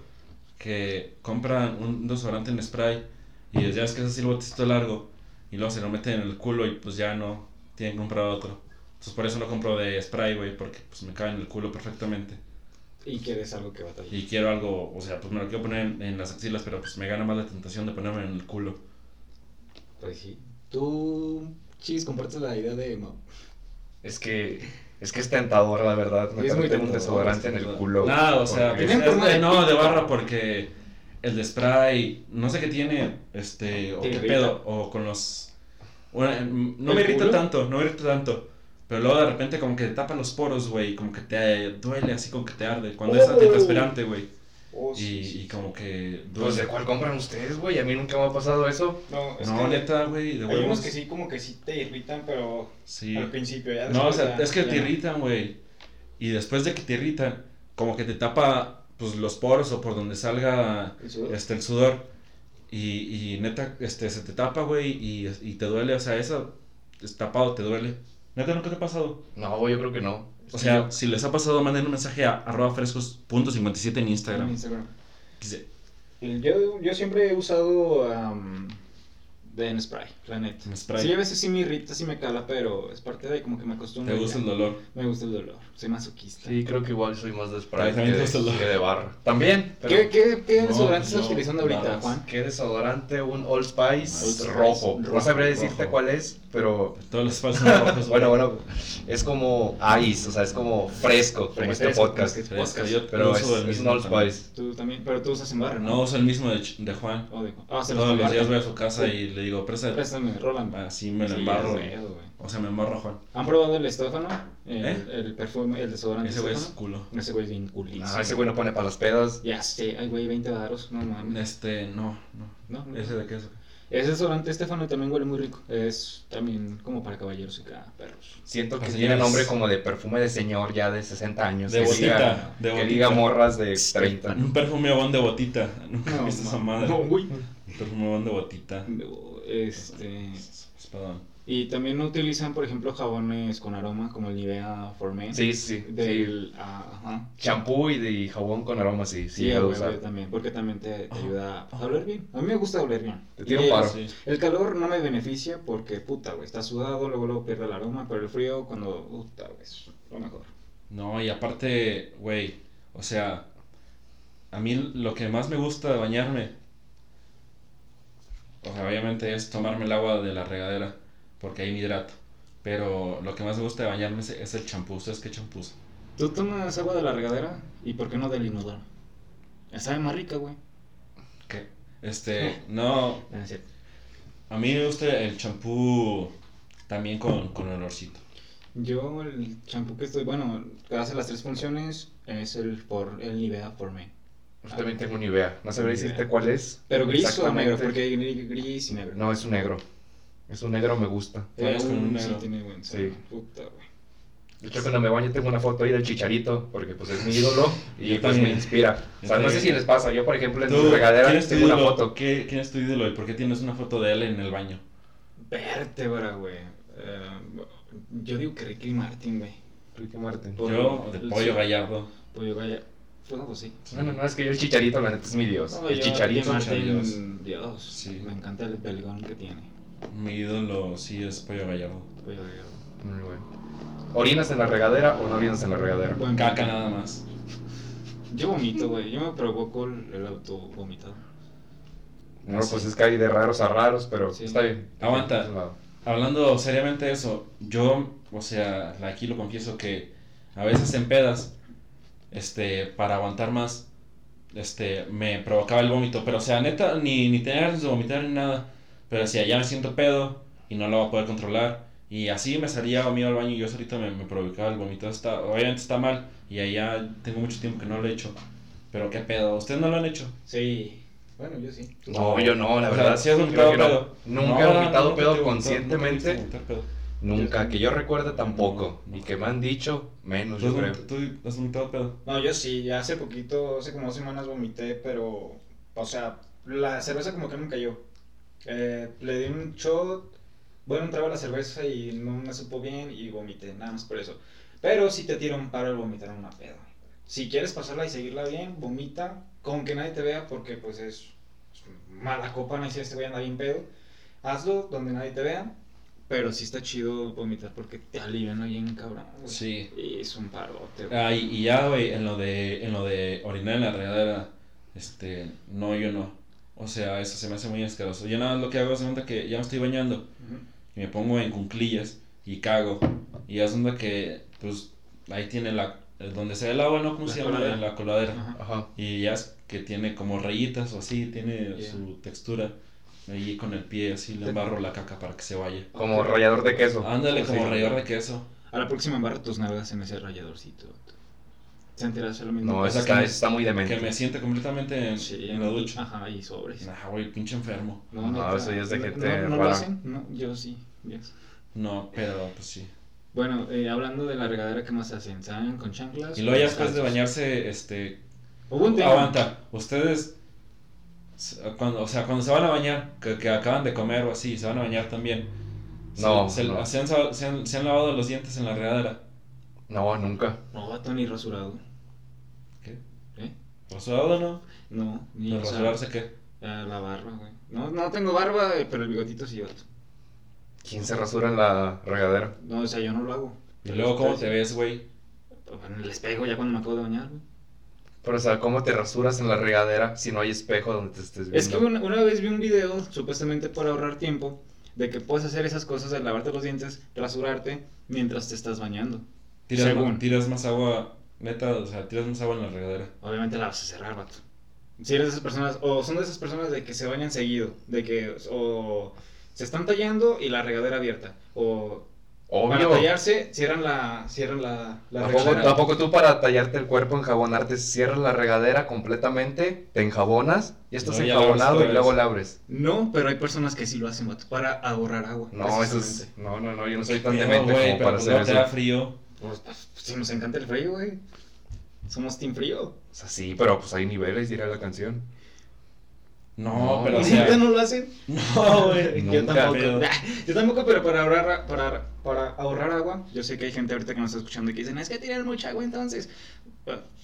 que compran un desodorante en spray y ya es que es así el botecito largo y luego se lo meten en el culo y pues ya no tienen que comprar otro. Entonces por eso no compro de spray, güey, porque pues me cabe en el culo perfectamente. Y quieres algo que batalla. Y quiero algo, o sea, pues me lo quiero poner en, en las axilas, pero pues me gana más la tentación de ponerme en el culo. Pues sí. Tú, Chis, compartes la idea de Mau. Es que... Es que es tentador, la verdad. Me Es muy un desodorante en el culo. No, o sea, pues, es de- no, de barra porque el de spray, no sé qué tiene, este, o ¿Te qué irrita? pedo, o con los... mm, no me ¿El irrita culo? tanto, no me irrita tanto. Pero luego de repente como que te tapa los poros, güey, como que te duele así como que te arde. Cuando es Oh. antitranspirante, güey. Oh, Y, y como que Pues, ¿de cuál compran ustedes, güey? A mí nunca me ha pasado eso. No, es No, que neta, güey, de hay unos que sí, como que sí te irritan, pero Sí. al principio ya. No, o sea, ya- es que ya te irritan, güey. Y después de que te irritan, como que te tapa pues los poros o por donde salga ¿El sudor? este el sudor. Y, y neta, este se te tapa, güey, y, y te duele, o sea, eso es tapado, te duele. Neta, nunca te ha pasado. No, güey, yo creo que no. O sea, si les ha pasado, manden un mensaje a arroba frescos.57 en En Instagram. Instagram. Dice, Yo, yo siempre he usado am, de en spray, la neta. En spray. Sí, a veces sí me irrita, sí me cala, pero es parte de ahí, como que me acostumbro. ¿te gusta ya. el dolor? Me gusta el dolor, soy masoquista. Sí, creo que igual soy más de spray También que de, que de barra. También, pero... ¿Qué, qué, qué No, desodorante estás no, utilizando ahorita. Juan? ¿Qué desodorante? Un Old Spice, Old Spice, rojo. No rojo, sabría decirte rojo. cuál es, pero... Todos los falsos rojos, güey. Bueno, bueno, es como ice, o sea, es como fresco, como este podcast. fresco. Fresco, yo Pero es, uso el es un mismo Old también. Spice. Tú también, pero tú usas en barra, ¿no? No uso el mismo de, de Juan. O de- ah, se Todos los días voy a su casa y le digo, préstame. Préstame, Roland. Así me lo Sí, embarro. O sea, me embarro a Juan. ¿Han probado el estófano? El, ¿Eh? el perfume, el desodorante Ese güey es culo. Ese güey es bien culísimo. Ah, ese güey no pone para las pedas. Ya sé, ay güey, 20 baros, no mames. Este, no, no. No, no. ¿Ese de qué es? Ese desodorante Estefano también huele muy rico. Es también como para caballeros y para perros. Siento que Para tiene nombre como de perfume de señor ya de 60 años. De que botita, diga, de que botita. diga morras de 30. Un perfume bon de botita. Nunca he visto esa ma- madre. No, güey. Un perfume bon de botita. No, Este. Espadón. Y también utilizan, por ejemplo, jabones con aroma como el Nivea for Men. Sí, sí, sí. Del. ah, ajá. Champú y, de jabón con aroma, sí, sí, Sí, güey, también, porque también te, te Ajá. ayuda a oler bien. A mí me gusta oler bien. Te un el- paro. Sí. El calor no me beneficia porque, puta, güey, está sudado, luego, luego pierde el aroma, pero el frío, cuando, puta, güey, es lo mejor. No, y aparte, güey, o sea, a mí lo que más me gusta de bañarme, o sea, obviamente es tomarme el agua de la regadera, porque ahí me hidrato. Pero lo que más me gusta de bañarme es, es el champú. ¿Ustedes qué champú? ¿Tú tomas agua de la regadera? ¿Y por qué no del inodoro? Sabe más rica, güey. ¿Qué? Este, no, No, es cierto. a mí me gusta el champú también con, con olorcito. Yo el champú que estoy, bueno, hace las tres funciones es el por el Nivea for Men. Yo también tengo una idea. No sabría decirte cuál es. Pero gris o negro, porque hay gris gris y negro. No, es un negro. Es un negro, me gusta. Eh, con un sí, negro. tiene buen Sí. sabor. Puta, güey. De hecho, cuando me baño tengo una foto ahí del chicharito, porque pues es mi ídolo y Yo pues me inspira. O sea, no sé si les pasa. Yo, por ejemplo, en mi regadera ¿quién es tengo una foto. ¿Qué- ¿Quién es tu ídolo y por qué tienes una foto de él en el baño? Vértebra, güey. Eh, yo digo que Ricky Martin, güey. Ricky Martin. Yo, de Pollo Gallardo. Pollo Gaya. Pues algo así. No, no, no, es que yo el chicharito, la neta, es mi dios. No, el chicharito. Martin, Dios. Dios. Sí. Me encanta el belgón que tiene. Mi ídolo sí es Pollo Gallardo. Pollo Gallardo. Muy bueno. ¿Orinas en la regadera o no orinas en la regadera? Buen Caca nada más. Yo vomito, güey. Yo me provoco el, el auto vomitado. No, pues es que hay de raros a raros, pero Sí. está bien. Aguanta. Es. Hablando seriamente de eso, yo, o sea, aquí lo confieso que a veces en pedas, este, para aguantar más, este, me provocaba el vómito, pero o sea, neta, ni, ni tenía ganas de vomitar ni nada, pero decía, ya me siento pedo y no lo voy a poder controlar, y así me salía a mí al baño y yo solito me, me provocaba el vómito, está, obviamente está mal, y allá tengo mucho tiempo que no lo he hecho, pero qué pedo, ¿ustedes no lo han hecho? Sí. Bueno, yo sí. No, yo no, la O sea, verdad. ¿sí has vomitado no. pedo? Nunca No, he vomitado pedo te he vomitado, nunca pedo. Que yo recuerde tampoco. No, no. Y que me han dicho, menos, ¿Tú yo creo. ¿Tú has vomitado pedo? No, yo sí, ya hace poquito, hace como dos semanas vomité, pero, o sea, la cerveza como que me cayó. Eh, le di un shot, bueno, entraba la cerveza y no me supo bien y vomité, nada más por eso. Pero sí te tira un paro el vomitar una peda. Si quieres pasarla y seguirla bien, vomita, con que nadie te vea, porque pues es, es mala copa, no sé si este güey anda bien pedo. Hazlo donde nadie te vea, pero sí está chido vomitar porque te alivian bien cabrón. güey. Sí. Y es un parote, güey. Ah, y, y ya, güey, en lo de, en lo de orinar en la regadera, este, no, yo no. O sea, eso se me hace muy asqueroso. Yo nada más lo que hago es cuenta que ya me estoy bañando y me pongo en cunclillas y cago. Y es donde que, pues, ahí tiene la, donde se ve el agua, ¿no? ¿Cómo La se llama? En la coladera. Ajá. Ajá. Y ya es que tiene como rayitas o así, tiene Yeah. su textura. Ahí con el pie así le embarro la caca para que se vaya. Como rallador de queso. Ándale, Sí. como rallador de queso. A la próxima embarra tus nalgas en ese ralladorcito. ¿Sentirás lo mismo? No, está, que está muy demente. Que me siente completamente en, Sí, en la ducha. Ajá, y sobres. Nah, güey, pinche enfermo. No, neta. eso ya es de No- gente ¿No, no lo rara. hacen? No, yo sí. yes. No, pero pues sí. Bueno, eh, hablando de la regadera, ¿qué más hacen? ¿Saben con chanclas? Y luego ya después de bañarse, este... Hubo un tema. Aguanta, ustedes... Cuando, o sea, cuando se van a bañar, que, que acaban de comer o así, se van a bañar también. No, Se, no. se han, se han- se han lavado los dientes en la regadera. No, nunca. No, vato, ni rasurado. ¿Qué? ¿Eh? ¿Rasurado o no? No, ni ¿De o sea, rasurarse qué? ah, la barba, güey. No, no tengo barba, eh, pero el bigotito sí, vato. ¿Quién se rasura en la regadera? No, o sea, yo no lo hago. Y Pero luego, ¿cómo te ves, güey? sí. En el espejo ya cuando me acabo de bañar, güey. Pero, o sea, ¿cómo te rasuras en la regadera si no hay espejo donde te estés viendo? Es que una, una vez vi un video, supuestamente por ahorrar tiempo, de que puedes hacer esas cosas de lavarte los dientes, rasurarte, mientras te estás bañando. Tiras, Según. más, tiras más agua, neta, o sea, tiras más agua en la regadera. Obviamente la vas a cerrar, vato. Si eres de esas personas, o son de esas personas de que se bañan seguido, de que o se están tallando y la regadera abierta, o para tallarse cierran la, cierran la, la ¿A poco, regadera. a poco tú para tallarte el cuerpo, enjabonarte, cierras la regadera completamente, te enjabonas, ya estás enjabonado y luego la abres? No, pero hay personas que sí lo hacen, vato, para ahorrar agua. No, eso es... No, no, no, yo no soy tan Pero, demente como pero para pues hacer no te eso. da frío. Pues, pues, si nos encanta el frío, güey. Somos team frío. O sea, sí, pero pues hay niveles, dirá la canción. No, pero o ¿Y sea... neta no lo hacen? No, güey. yo tampoco. pero- Yo tampoco, pero para ahorrar, para, para ahorrar agua, yo sé que hay gente ahorita que nos está escuchando y que dicen, es que tiran mucha agua entonces.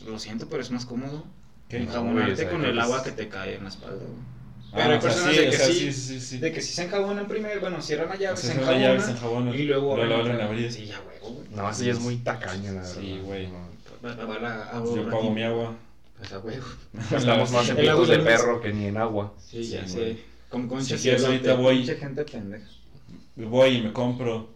Lo siento, pero es más cómodo enjabonarte No, o con el agua que te cae en la espalda. güey. Ah, Pero hay o sea, personas sí, de o que sea, sí, sí, sí, sí. De que si se enjabonan primero, bueno, cierran la llave, O se sea, cierran la llave, se enjabonan enjabonan, y luego la abren. Sí, ya güey. No, ya es muy tacaño, la verdad. Sí, güey. No. Yo pago mi agua. Pues a huevo. Estamos más en picos de perro que ni en agua. Sí, Sí, ya güey. sé. Con concha Si quieres, ahorita voy. pinche gente pendeja. Voy y me compro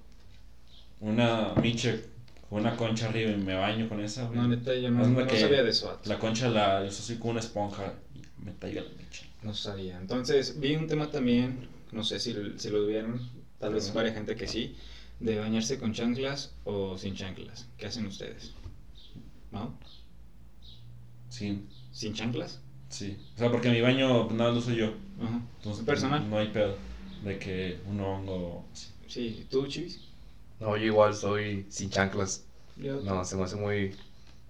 una miche con una concha arriba y me baño con esa, güey. No, neta, yo no, no que sabía de eso. La concha la uso así con una esponja y me talla la miche. No sabía. Entonces, vi un tema también, no sé si, si lo vieron, tal vez varias gente que sí, de bañarse con chanclas o sin chanclas. ¿Qué hacen ustedes? ¿No? Sí, ¿Sin chanclas? Sí. O sea, porque mi baño nada lo uso yo. Ajá. Entonces, Personal. No hay pedo de que un hongo. así. Sí, ¿tú, Chivis? No, yo igual soy sin chanclas. Yo- No, se me hace muy,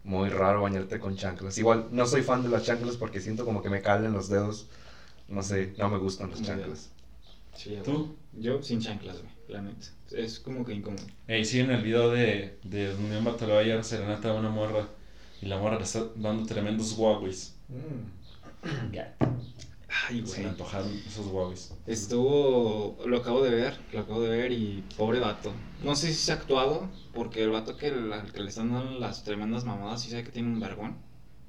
muy raro bañarte con chanclas. Igual, no soy fan de las chanclas porque siento como que me calen los dedos. No sé, no me gustan las chanclas. Sí. ¿Tú? Yo sin chanclas, güey, la neta. Es como que incómodo. Ey, sí, en el video de, de donde un vato le va a llevar serenata una morra y la morra le está dando tremendos guaguis. Ya, Ay, se me güey. antojaron esos guaguis. Estuvo, lo acabo de ver, lo acabo de ver y pobre vato. No sé si se ha actuado, porque el vato que, la- que le están dando las tremendas mamadas, sí sabe que tiene un vergón.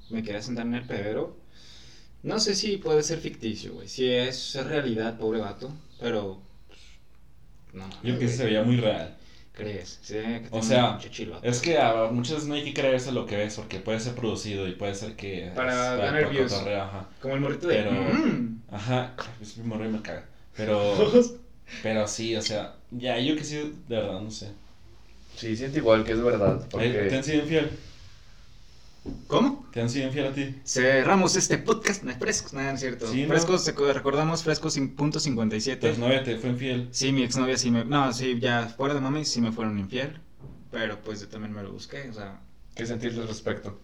Me quería sentar en el pero No sé si puede ser ficticio, güey. Si es, es realidad, pobre vato, pero... pues, no, Yo creo que güey. se veía muy real. ¿Crees? Sí, que O sea. Es que a muchas veces no hay que creerse lo que ves porque puede ser producido y puede ser que. Para ganar views. ajá. Como el morrito de... Pero- "Mm". Ajá, es mi morro y me caga. Pero. pero sí, o sea, ya yo que sí, de verdad, no sé. Sí, siento igual que es verdad. Eh, ¿Te Porque han sido infiel? ¿Cómo? ¿Te han sido infiel a ti? Cerramos este podcast, no es frescos, nada, no es cierto. Sí, ¿no? frescos, recordamos frescos sin punto 57. Tu exnovia te fue infiel. Sí, mi exnovia sí me... No, sí, ya fuera de mami sí me fueron infiel. Pero pues yo también me lo busqué, o sea... ¿qué sentiste al respecto?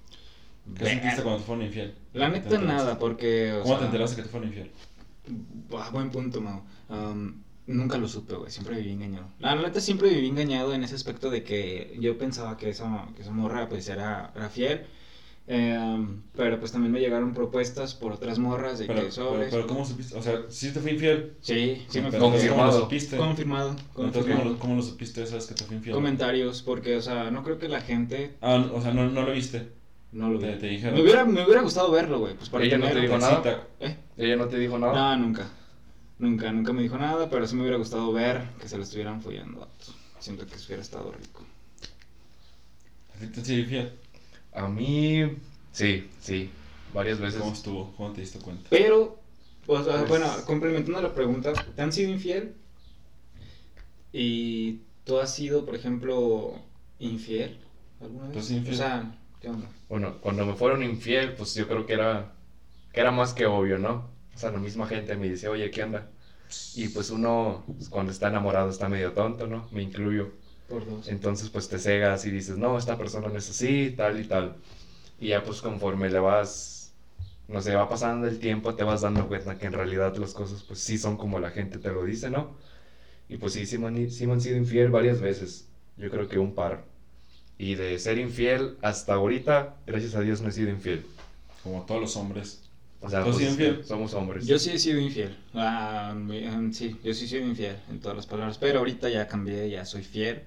¿Qué ver- sentiste cuando te fueron infiel? La ¿Te neta nada, porque... o ¿Cómo sea, te enteraste que te fueron infiel? Ah, buen punto, Mau. Am, nunca lo supe, güey. Siempre viví engañado. La neta siempre viví engañado en ese aspecto de que yo pensaba que esa, que esa morra pues era, era fiel. Em, pero pues también me llegaron propuestas por otras morras de Pero, que pero, sobres. pero ¿cómo supiste? O sea, sí te fue infiel. Sí, sí me fue entonces, ¿Cómo lo Confirmado. supiste? confirmado. Entonces, ¿cómo confirmado. lo, cómo lo supiste? ¿Sabes que te fue infiel? Comentarios, porque, o sea, no creo que la gente Ah, no, o sea, no, no lo viste. no lo Te, vea. te dijeron. Me hubiera, me hubiera gustado verlo, güey. Pues para ¿Ella no te dijo nada? Cita. ¿Eh? ¿Ella no te dijo nada? No, nunca. Nunca, nunca me dijo nada, pero sí me hubiera gustado ver que se lo estuvieran follando. Siento que hubiera estado rico. ¿A ti te sido infiel? A mí, sí, sí. Varias veces. ¿Cómo estuvo? ¿Cómo te diste cuenta? Pero, o sea, Pues- bueno, complementando la pregunta, ¿te han sido infiel? ¿Y tú has sido, por ejemplo, infiel alguna ¿Tú vez? sido infiel? O sea, ¿qué onda? Bueno, cuando me fueron infiel, pues yo creo que era, que era más que obvio, ¿no? O sea, la misma gente me dice, oye, ¿qué onda? Y pues uno, pues, cuando está enamorado, está medio tonto, ¿no? Me incluyo. Por dos. Entonces, pues te cegas y dices, no, esta persona no es así, tal y tal. Y ya, pues conforme le vas, no sé, va pasando el tiempo, te vas dando cuenta que en realidad las cosas, pues sí son como la gente te lo dice, ¿no? Y pues sí, sí me han, sí me han sido infiel varias veces. Yo creo que un par. Y de ser infiel hasta ahorita, gracias a Dios no he sido infiel. Como todos los hombres. O sea, ¿Tú has pues, infiel? somos hombres. Yo sí he sido infiel. Ah, sí, yo sí he sido infiel en todas las palabras. Pero ahorita ya cambié, ya soy fiel.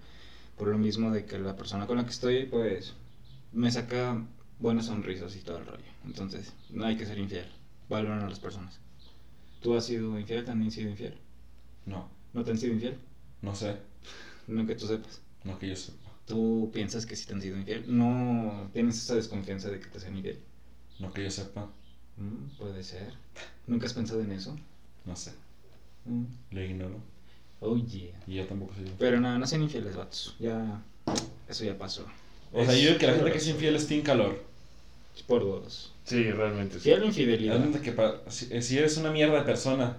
Por lo mismo de que la persona con la que estoy, pues, me saca buenas sonrisas y todo el rollo. Entonces, no hay que ser infiel. Valoran a las personas. ¿Tú has sido infiel? ¿También has sido infiel? No, ¿No te han sido infiel? no sé. No que tú sepas. No que yo sepa. ¿Tú piensas que sí te han sido infiel? ¿No tienes esa desconfianza de que te sean infiel? No que yo sepa. Mm, puede ser. ¿Nunca has pensado en eso? No sé. Mm. Lo ignoro. Oh, yeah. Y yo tampoco soy. Pero no, no sean infieles, vatos. Ya. Eso ya pasó. O sea, yo digo que la gente que es infiel es team calor. Por dos. Sí, realmente sí. Fiel o infidelidad. neta que pa- si, si eres una mierda de persona,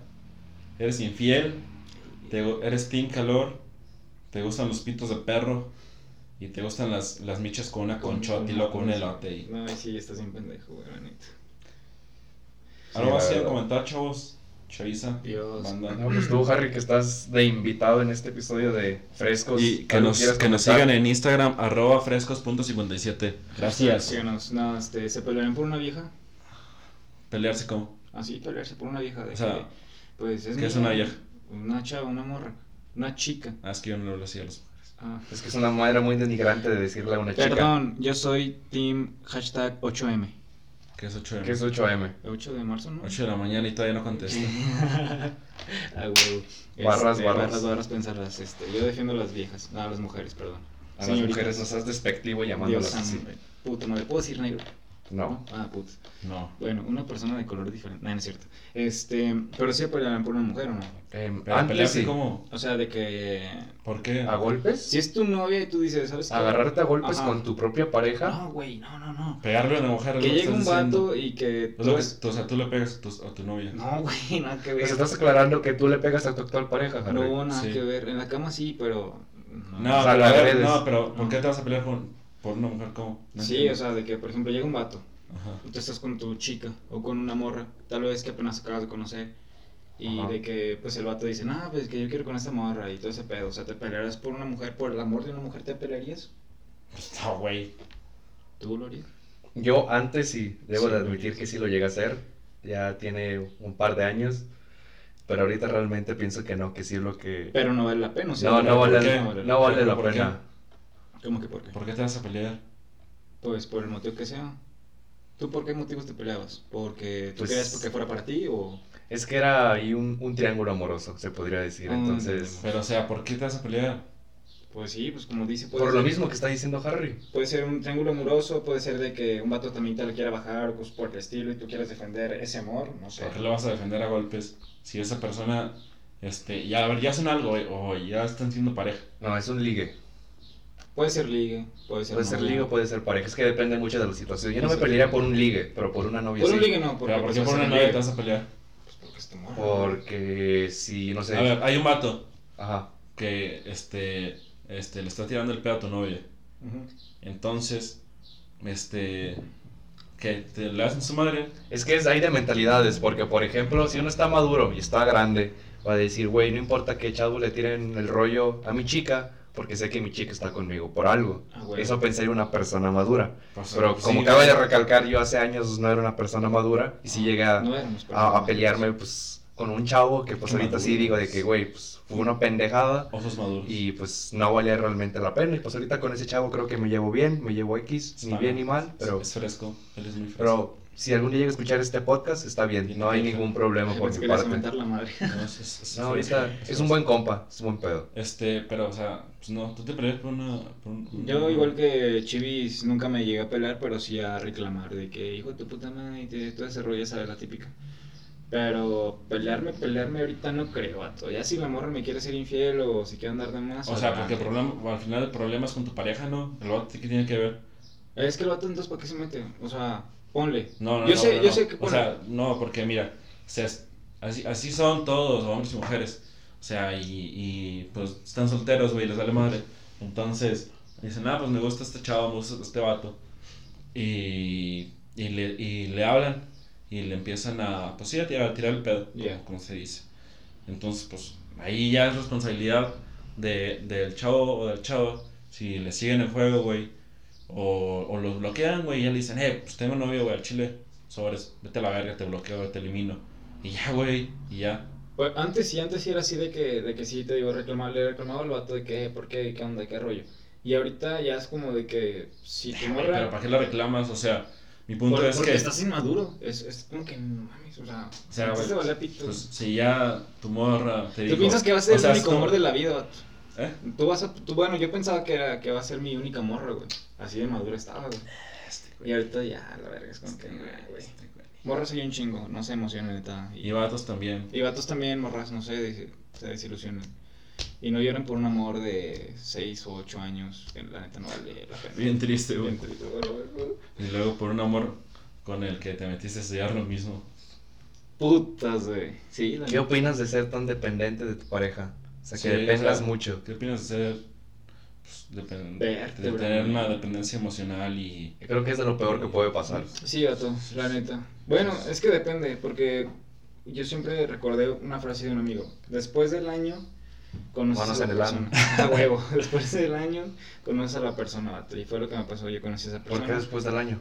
eres infiel, te eres team calor, te gustan los pitos de perro y te gustan las, las michas con una conchota y luego con un elote. Y... No, sí estás bien pendejo, güey, neta. ¿Algo más que comentar, chavos? Chaviza, Dios. banda. No, pues tú, Harry, que estás de invitado en este episodio de Frescos. Y que ¿algo nos, que sigan en Instagram, arroba frescos.57. Gracias. Síganos. No, este, ¿se pelearon por una vieja? Pelearse como. Así, pelearse por una vieja. De O sea, que, pues es ¿qué es una vieja? Una chava, una morra. Una chica. Ah, es que yo no lo hacía a los mujeres. Ah. Es que es una manera muy denigrante de decirle a una chica. Perdón, yo soy team hashtag 8M. Que es 8 Que es 8M. 8 de marzo, ¿no? 8 de la mañana y todavía no contesta. ah, huevo. Barras, Este, barras. barras, barras, pensarlas. Este, yo defiendo a las viejas. No, a las mujeres, perdón. A las mujeres no seas despectivo Dios llamándolas así. Puto, no le puedo decir negro. No. Ah, putz. No. Bueno, una persona de color diferente. No, no es cierto. Este, pero sí pelearán por una mujer o no. Pero antes sí. como. O sea, de que ¿Por qué? ¿A golpes? si es tu novia y tú dices, ¿sabes qué? ¿Agarrarte a golpes Ajá. con tu propia pareja? No, güey, no, no, no. Pegarle a una mujer. Que llegue un diciendo. vato y que Es tú lo que- es- o sea, tú le pegas a tu, a tu novia. No, güey, nada que ver. Pues estás aclarando que tú le pegas a tu actual pareja, Harry. No, nada Sí. que ver. En la cama sí, pero. No, O sea, pero, no, pero ¿por No. qué te vas a pelear con, por una mujer como? No Sí, entiendo. o sea, de que, por ejemplo, llega un vato Ajá. y tú estás con tu chica o con una morra, tal vez que apenas acabas de conocer, y Ajá. de que, pues, el vato dice, nah, pues, que yo quiero con esta morra y todo ese pedo. O sea, ¿te pelearás por una mujer, por el amor de una mujer, te pelearías? No, güey. ¿Tú lo harías? Yo antes sí, debo Sí, de admitir que sí lo llegué a hacer. Ya tiene un par de años. Pero ahorita realmente pienso que no, que sí es lo que... Pero no vale la pena, o sea, No, no ¿por vale, no vale la ¿Por qué? pena. ¿Cómo que por qué? ¿Por qué te vas a pelear? Pues por el motivo que sea. ¿Tú por qué motivos te peleabas? ¿Porque tú Pues- querías porque fuera para ti o...? Es que era ahí un, un triángulo amoroso, se podría decir. Mm, Entonces, Pero, o sea, ¿por qué te vas a pelear? Pues sí, pues como dice, puede por lo ser- mismo que está diciendo Harry. Puede ser un triángulo amoroso, puede ser de que un vato también te la quiera bajar, pues por el estilo y tú quieres defender ese amor, no sé. ¿Por qué lo vas a defender a golpes si esa persona, este, ya, a ver, ya hacen algo güey, o ya están siendo pareja? No, es un ligue. Puede ser ligue, puede ser Puede ser ligue o puede ser pareja. Es que depende mucho de la situación. Yo no me pelearía por un ligue, pero por una novia Por un ligue no, porque Pero, ¿por pues, qué por una novia te vas a pelear? Pues porque es tu morra. Porque si, no sé. A ver, hay un vato Ajá. que, este, este, le está tirando el pedo a tu novia. Entonces, este, que te le hacen su madre. Es que es ahí de mentalidades, porque por ejemplo, si uno está maduro y está grande, va a decir, güey, no importa que chavo le tiren el rollo a mi chica, porque sé que mi chica está conmigo por algo. Ah, güey. Eso pensaría una persona madura. Pues, Pero como sí, acaba de recalcar, yo hace años no era una persona madura y si llegué a, No a, a pelearme pues con un chavo que pues ahorita sí maduro, digo de que, güey, pues fue una pendejada. Osos maduros. Y pues no valía realmente la pena. Y pues ahorita con ese chavo creo que me llevo bien, me llevo X, ni bien ni mal, pero, Es fresco, él es muy fresco. pero si algún día llega a escuchar este podcast, está bien, no hay ningún problema por mi parte. mentar la madre. No, es, es- es No, ahorita fresco, es un buen compa, es un buen pedo. Este, pero, o sea, pues no, tú te peleas por una... Por un- Yo, igual que Chivis, nunca me llegué a pelear, pero sí a reclamar de que, hijo de tu puta madre, y te- todo ese rollo, esa es la típica. Pero pelearme, pelearme ahorita no creo, vato. Ya si la morra me quiere ser infiel o si quiere andar de más. O sea, porque el problema, al final el problema es con tu pareja, ¿no? El vato, ¿qué tiene que ver? Es que el vato entonces, ¿para qué se mete? O sea, ponle. No, no, yo no, sé, no, yo no. sé que O sea, no, porque mira, o sea, así, así son todos, hombres y mujeres. O sea, y, y pues están solteros, güey, les vale madre. Entonces, dicen, ah, pues me gusta este chavo, me gusta este vato. Y, y, le, y le hablan y le empiezan a, pues sí, a tirar, a tirar el pedo, como- Yeah. como, se dice. Entonces, pues ahí ya es responsabilidad de, del chavo o del chavo, si le siguen el juego, güey, o, o los bloquean, güey, y ya le dicen, eh, pues tengo novio, güey, al chile, sobres, vete a la verga, te bloqueo, te elimino. Y ya, güey, y ya. Pues, antes sí, antes sí era así de que, de que sí te digo, reclamar, le reclamaba al vato de que, ¿por qué? ¿Qué onda? ¿Qué rollo? Y ahorita ya es como de que si Güey, morra. pero ¿para qué la reclamas? O sea, mi punto Por- es porque que, estás inmaduro. Es, es como que mames, o sea. O sea, güey, pito. pues si ya tu morra te Tú dijo... piensas que va a ser o sea, el único amor de la vida, vato. ¿Eh? Tú vas a. Tú, bueno, yo pensaba que, era, que va a ser mi única morra, güey. Así de madura estaba, güey. Este, Y ahorita ya, la verga, es como que, este, güey, güey. este, güey. Morras soy un chingo, no se emocionen, neta. Y vatos también. Y vatos también, morras, no sé, se desilusionan. Y no lloran por un amor de 6 o 8 años, que la neta no vale la pena. Bien triste, güey. Bien triste, güey. Y luego por un amor con el que te metiste a estudiar lo mismo. Putas, güey. Sí, ¿Qué neta. opinas de ser tan dependiente de tu pareja? O sea, que Sí, o dependas sea, mucho. ¿Qué opinas de ser... Pues, depen- Verte, de bro. tener una dependencia emocional y... Yo creo que es de lo peor que puede pasar. Sí, gato, la neta. Bueno, es que depende, porque yo siempre recordé una frase de un amigo. Después del año, conoces a la el persona. A huevo. Después del año, conoces a la persona, vato. Y fue lo que me pasó, yo conocí a esa ¿Por persona. qué después del año?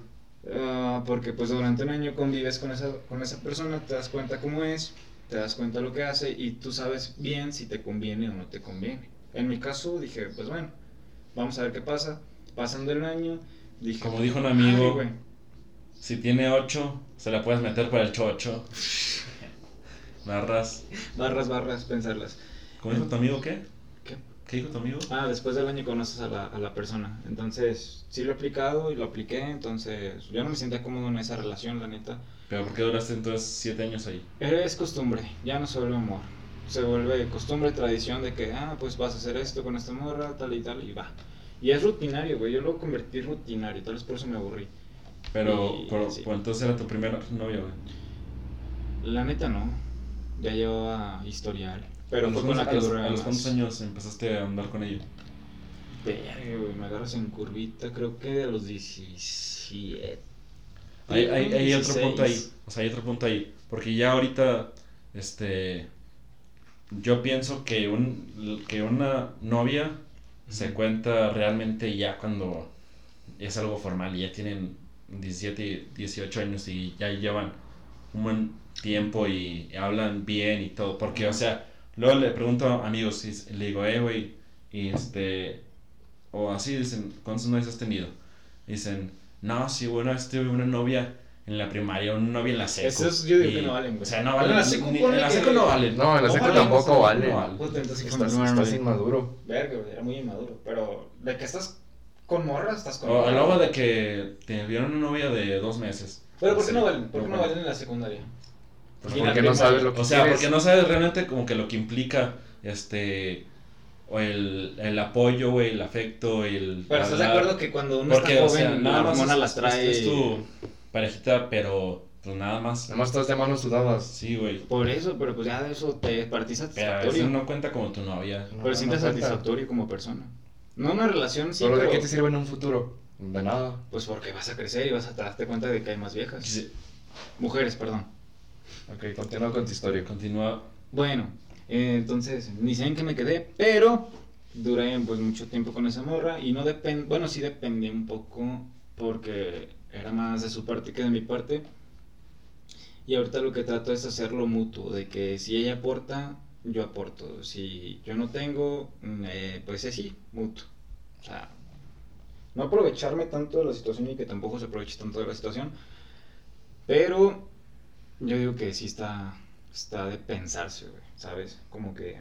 Ah, porque pues durante un año convives con esa, con esa persona, te das cuenta cómo es, te das cuenta lo que hace y tú sabes bien si te conviene o no te conviene. En mi caso dije, pues bueno, vamos a ver qué pasa. Pasando el año, dije... Como dijo un "Ay, amigo, güey". si tiene ocho, se la puedes meter para el chocho. Barras. Barras, barras, pensarlas. ¿Cómo dijo tu amigo qué? ¿Qué? ¿Qué dijo tu amigo? Ah, después del año conoces a la, a la persona. Entonces, sí lo he aplicado y lo apliqué. Entonces, yo no me sentía cómodo en esa relación, la neta. ¿Pero por qué duraste entonces siete años ahí? Es costumbre, ya no se vuelve amor. Se vuelve costumbre, tradición de que, ah, pues vas a hacer esto con esta morra, tal y tal, y va. Y es rutinario, güey. Yo lo convertí rutinario, tal vez por eso me aburrí. Pero, Y- sí. entonces era tu primera novia, güey. La neta no. Ya llevaba historial. Pero ¿A los fue con la que los- duré ¿A los cuántos años empezaste a andar con ella? Verga, güey, me agarras en curvita, creo que a los 17. Hay, hay, hay otro 16. punto ahí, o sea, hay otro punto ahí, porque ya ahorita, este, yo pienso que, un, que una novia se cuenta realmente ya cuando es algo formal y ya tienen 17, y 18 años y ya llevan un buen tiempo y hablan bien y todo, porque, o sea, luego le pregunto a amigos y le digo, eh, güey, y este, o así dicen, ¿cuántos novios has tenido? Dicen, no, sí, bueno, tuve una novia en la primaria, una novia en la seco. Esos yo digo y- que no valen, güey. O sea, no En valen. la seco ni- en la seco no valen. No, en la No seco valen, tampoco no vale. valen. Entonces Estás, inmaduro. Verga, güey, era muy inmaduro. Pero de que estás con morra, estás con O hablaba de que te vieron una novia de dos meses. Pero ¿por qué no valen? ¿Por qué no valen. en la secundaria? Pues Porque no sabes lo que O sea, quieres. porque no sabes realmente como que lo que implica este o el, el apoyo, güey, el afecto, el Pero estás de acuerdo que cuando uno Porque, está o joven, sea, nada la hormona las trae. es, es tu parejita, pero pues nada más. Nada más estás de manos sudadas. Sí, güey. Por eso, pero pues ya de eso te para ti Pero satisfactorio. eso no cuenta como tu novia. No, pero sientes no satisfactorio como persona. No una relación, sí, ¿Solo de pero- qué te sirve en un futuro? De nada. Pues porque vas a crecer y vas a darte cuenta de que hay más viejas. Sí, Mujeres, perdón. Ok, continúa con tu historia. Continúa. Bueno, entonces, ni sé en qué me quedé, pero duré pues mucho tiempo con esa morra y no depende, bueno, sí dependía un poco porque era más de su parte que de mi parte. Y ahorita lo que trato es hacerlo mutuo, de que si ella aporta, yo aporto. Si yo no tengo, eh, pues así, mutuo. O sea, no aprovecharme tanto de la situación y que tampoco se aproveche tanto de la situación. Pero yo digo que sí está, está de pensarse, güey, ¿sabes? Como que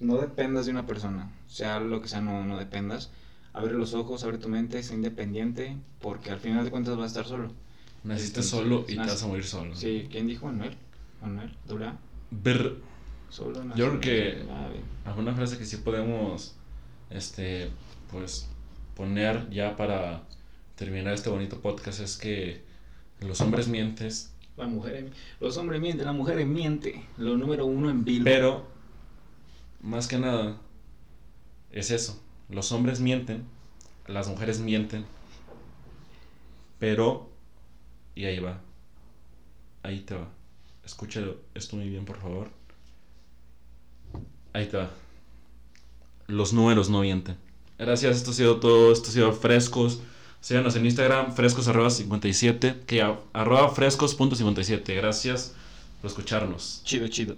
no dependas de una persona, sea lo que sea, no, no dependas. Abre los ojos, abre tu mente, sé independiente, porque al final de cuentas vas a estar solo. Naciste Entonces, solo y te vas a morir solo. Sí, ¿quién dijo Manuel? Manuel, Dura, Ver, solo. Yo creo que- alguna frase que sí podemos, este, pues, poner ya para terminar este bonito podcast es que los hombres mientes, La mujer, los hombres mienten, la mujer miente. Lo número uno en Bilbo. pero, más que nada, es eso. Los hombres mienten, las mujeres mienten, pero, y ahí va, ahí te va. Escúchalo esto muy bien, por favor. Ahí te va. Los números no mienten. Gracias, esto ha sido todo. Esto ha sido Frescos. Síganos en Instagram, frescos arroba 57, que arroba frescos punto 57. Gracias por escucharnos. Chido, chido.